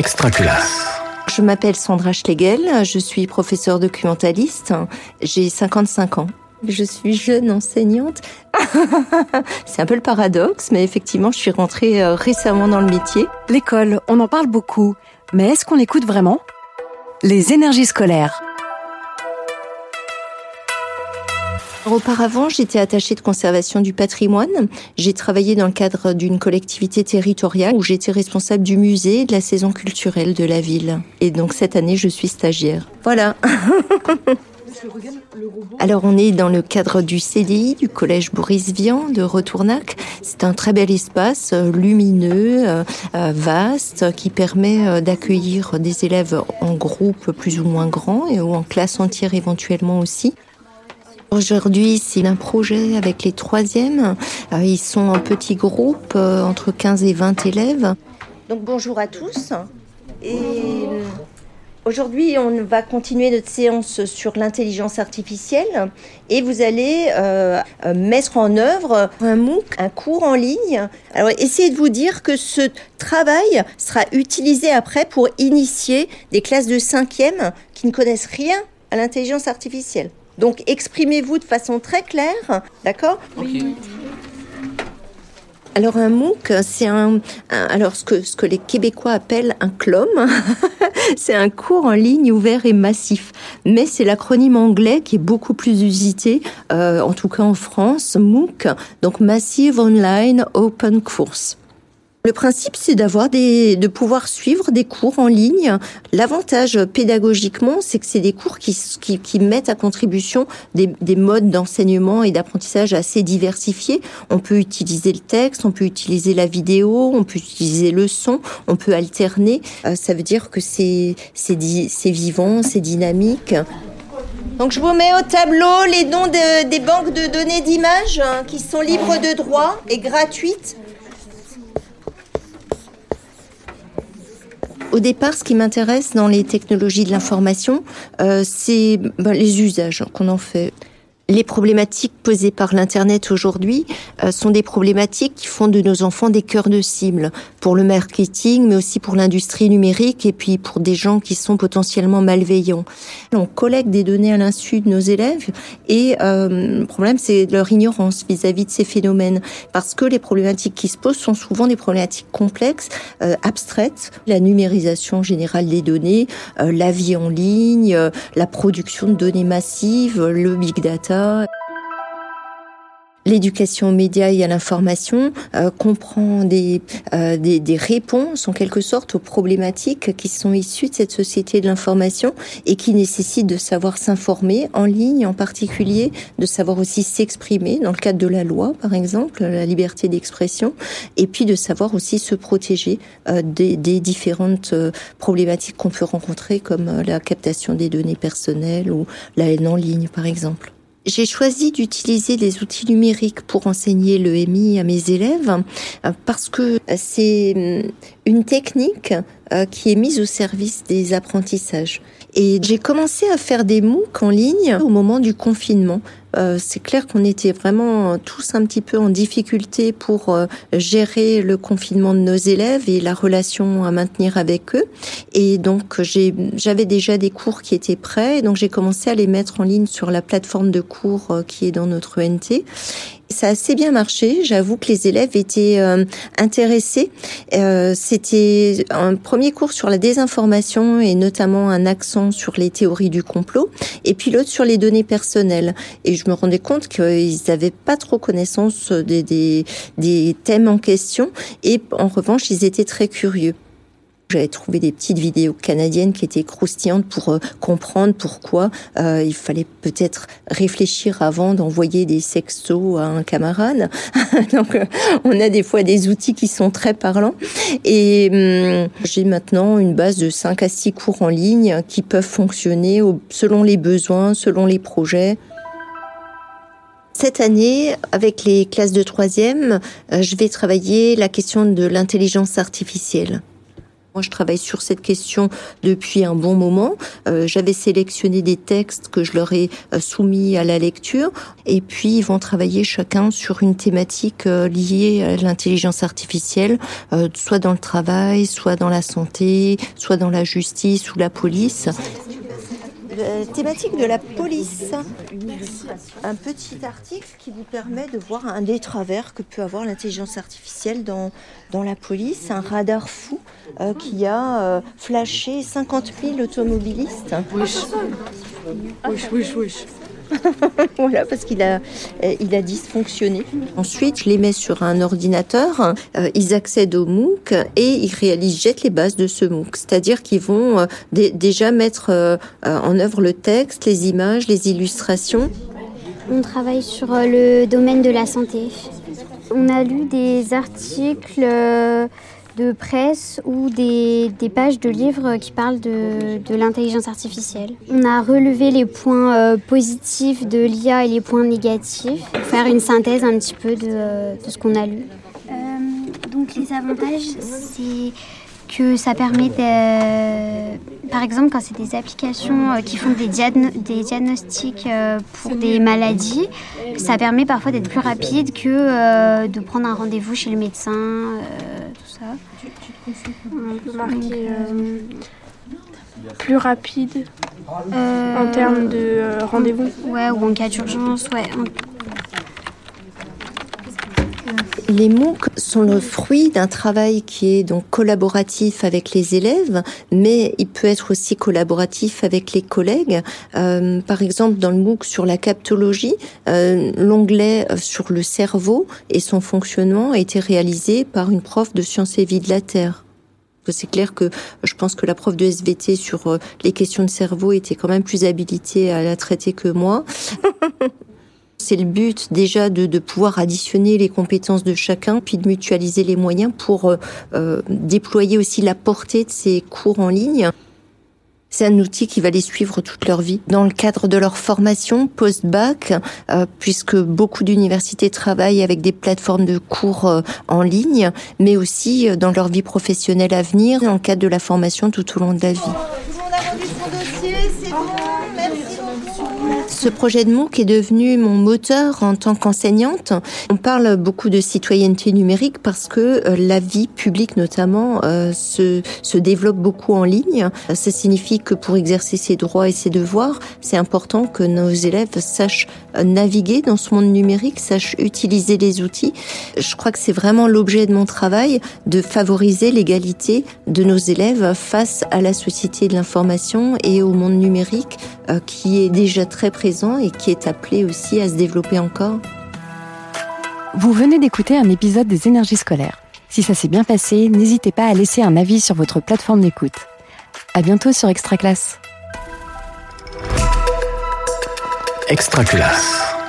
Extraculasse. Je m'appelle Sandra Schlegel, je suis professeure documentaliste, j'ai 55 ans. Je suis jeune enseignante. C'est un peu le paradoxe, mais effectivement, je suis rentrée euh, récemment dans le métier. L'école, on en parle beaucoup, mais est-ce qu'on l'écoute vraiment? Les énergies scolaires. Auparavant, j'étais attachée de conservation du patrimoine. J'ai travaillé dans le cadre d'une collectivité territoriale où j'étais responsable du musée et de la saison culturelle de la ville. Et donc cette année, je suis stagiaire. Voilà. Alors on est dans le cadre du CDI, du collège Boris Vian de Retournac. C'est un très bel espace euh, lumineux, euh, euh, vaste, qui permet d'accueillir des élèves en groupe plus ou moins grand et ou en classe entière éventuellement aussi. Aujourd'hui, c'est un projet avec les troisièmes. Ils sont en petits groupes, entre 15 et 20 élèves. Donc bonjour à tous. Et Aujourd'hui, on va continuer notre séance sur l'intelligence artificielle et vous allez euh, euh, mettre en œuvre un MOOC, un cours en ligne. Alors, essayez de vous dire que ce travail sera utilisé après pour initier des classes de cinquième qui ne connaissent rien à l'intelligence artificielle. Donc, exprimez-vous de façon très claire, d'accord. Alors un MOOC, c'est un, alors ce que ce que les Québécois appellent un CLOM, c'est un cours en ligne ouvert et massif. Mais c'est l'acronyme anglais qui est beaucoup plus usité, euh, en tout cas en France, MOOC, donc Massive Online Open Course. Le principe, c'est d'avoir des, de pouvoir suivre des cours en ligne. L'avantage pédagogiquement, c'est que c'est des cours qui, qui, qui, mettent à contribution des, des modes d'enseignement et d'apprentissage assez diversifiés. On peut utiliser le texte, on peut utiliser la vidéo, on peut utiliser le son, on peut alterner. Euh, ça veut dire que c'est, c'est, c'est vivant, c'est dynamique. Donc je vous mets au tableau les noms de, des banques de données d'images hein, qui sont libres de droit et gratuites. Au départ, ce qui m'intéresse dans les technologies de l'information, euh, c'est ben, les usages qu'on en fait. Les problématiques posées par l'Internet aujourd'hui euh, sont des problématiques qui font de nos enfants des cœurs de cible pour le marketing, mais aussi pour l'industrie numérique et puis pour des gens qui sont potentiellement malveillants. On collecte des données à l'insu de nos élèves et euh, le problème, c'est leur ignorance vis-à-vis de ces phénomènes parce que les problématiques qui se posent sont souvent des problématiques complexes, euh, abstraites, la numérisation générale des données, la vie en ligne, la production de données massives, le big data L'éducation aux médias et à l'information euh, comprend des, euh, des, des, réponses en quelque sorte aux problématiques qui sont issues de cette société de l'information et qui nécessitent de savoir s'informer en ligne en particulier, de savoir aussi s'exprimer dans le cadre de la loi par exemple, la liberté d'expression, et puis de savoir aussi se protéger euh, des, différentes problématiques qu'on peut rencontrer comme la captation des données personnelles ou la haine en ligne par exemple. J'ai choisi d'utiliser des outils numériques pour enseigner le MI à mes élèves euh, parce que c'est hum, une technique euh, qui est mise au service des apprentissages. Et j'ai commencé à faire des MOOC en ligne au moment du confinement. Euh, c'est clair qu'on était vraiment tous un petit peu en difficulté pour euh, gérer le confinement de nos élèves et la relation à maintenir avec eux. Et donc j'avais déjà des cours qui étaient prêts, et donc j'ai commencé à les mettre en ligne sur la plateforme de cours euh, qui est dans notre ENT. Ça a assez bien marché. J'avoue que les élèves étaient euh, intéressés. Euh, C'était un premier cours sur la désinformation et notamment un accent sur les théories du complot, et puis l'autre sur les données personnelles. Et je me rendais compte qu'ils n'avaient pas trop connaissance des, des, des thèmes en question, et en revanche, ils étaient très curieux. J'avais trouvé des petites vidéos canadiennes qui étaient croustillantes pour euh, comprendre pourquoi euh, il fallait peut-être réfléchir avant d'envoyer des sextos à un camarade. Donc, euh, on a des fois des outils qui sont très parlants. Et hum, j'ai maintenant une base de 5 à 6 cours en ligne qui peuvent fonctionner selon les besoins, selon les projets. Cette année, avec les classes de troisième, je vais travailler la question de l'intelligence artificielle. Moi, je travaille sur cette question depuis un bon moment. Euh, J'avais sélectionné des textes que je leur ai euh, soumis à la lecture, et puis ils vont travailler chacun sur une thématique euh, liée à l'intelligence artificielle, soit dans le travail, soit dans la santé, soit dans la justice ou la police. Thématique de la police. Un petit article qui vous permet de voir un des travers que peut avoir l'intelligence artificielle dans, dans la police. Un radar fou euh, qui a euh, flashé 50 000 automobilistes. voilà, parce qu'il a, euh, il a dysfonctionné. Ensuite, je les mets sur un ordinateur, euh, ils accèdent au MOOC et ils réalisent, jettent les bases de ce MOOC. C'est-à-dire qu'ils vont euh, dé- déjà mettre en œuvre le texte, les images, les illustrations. On travaille sur le domaine de la santé. On a lu des articles de presse ou des, pages de livres qui parlent de, l'intelligence artificielle. On a relevé les points euh, positifs de l'IA et les points négatifs pour faire une synthèse un petit peu de, euh, ce qu'on a lu. Euh, donc les avantages, c'est que ça permet de, par exemple quand c'est des applications euh, qui font des, diagno- des diagnostics euh, pour des maladies, ça permet parfois d'être plus rapide que euh, de prendre un rendez-vous chez le médecin, euh, tout ça. On peut marquer euh, plus rapide Euh, en termes de euh, rendez-vous. Ouais, ou en cas d'urgence, ouais. en- Les MOOC sont le fruit d'un travail qui est donc collaboratif avec les élèves, mais il peut être aussi collaboratif avec les collègues. Euh, par exemple, dans le MOOC sur la captologie, euh, l'onglet sur le cerveau et son fonctionnement a été réalisé par une prof de sciences et vie de la Terre. C'est clair que je pense que la prof de SVT sur euh, les questions de cerveau était quand même plus habilitée à la traiter que moi. C'est le but déjà de, de pouvoir additionner les compétences de chacun, puis de mutualiser les moyens pour euh, euh, déployer aussi la portée de ces cours en ligne. C'est un outil qui va les suivre toute leur vie. Dans le cadre de leur formation post-bac, euh, puisque beaucoup d'universités travaillent avec des plateformes de cours euh, en ligne, mais aussi euh, dans leur vie professionnelle à venir, dans le cadre de la formation tout au long de la vie. Ce projet de MOOC est devenu mon moteur en tant qu'enseignante. On parle beaucoup de citoyenneté numérique parce que euh, la vie publique notamment euh, se, se développe beaucoup en ligne. Ça signifie que pour exercer ses droits et ses devoirs, c'est important que nos élèves sachent euh, naviguer dans ce monde numérique, sachent utiliser les outils. Je crois que c'est vraiment l'objet de mon travail de favoriser l'égalité de nos élèves face à la société de l'information et au monde numérique qui est déjà très présent et qui est appelé aussi à se développer encore. Vous venez d'écouter un épisode des énergies scolaires. Si ça s'est bien passé, n'hésitez pas à laisser un avis sur votre plateforme d'écoute. À bientôt sur Extra Classe. Extra classe.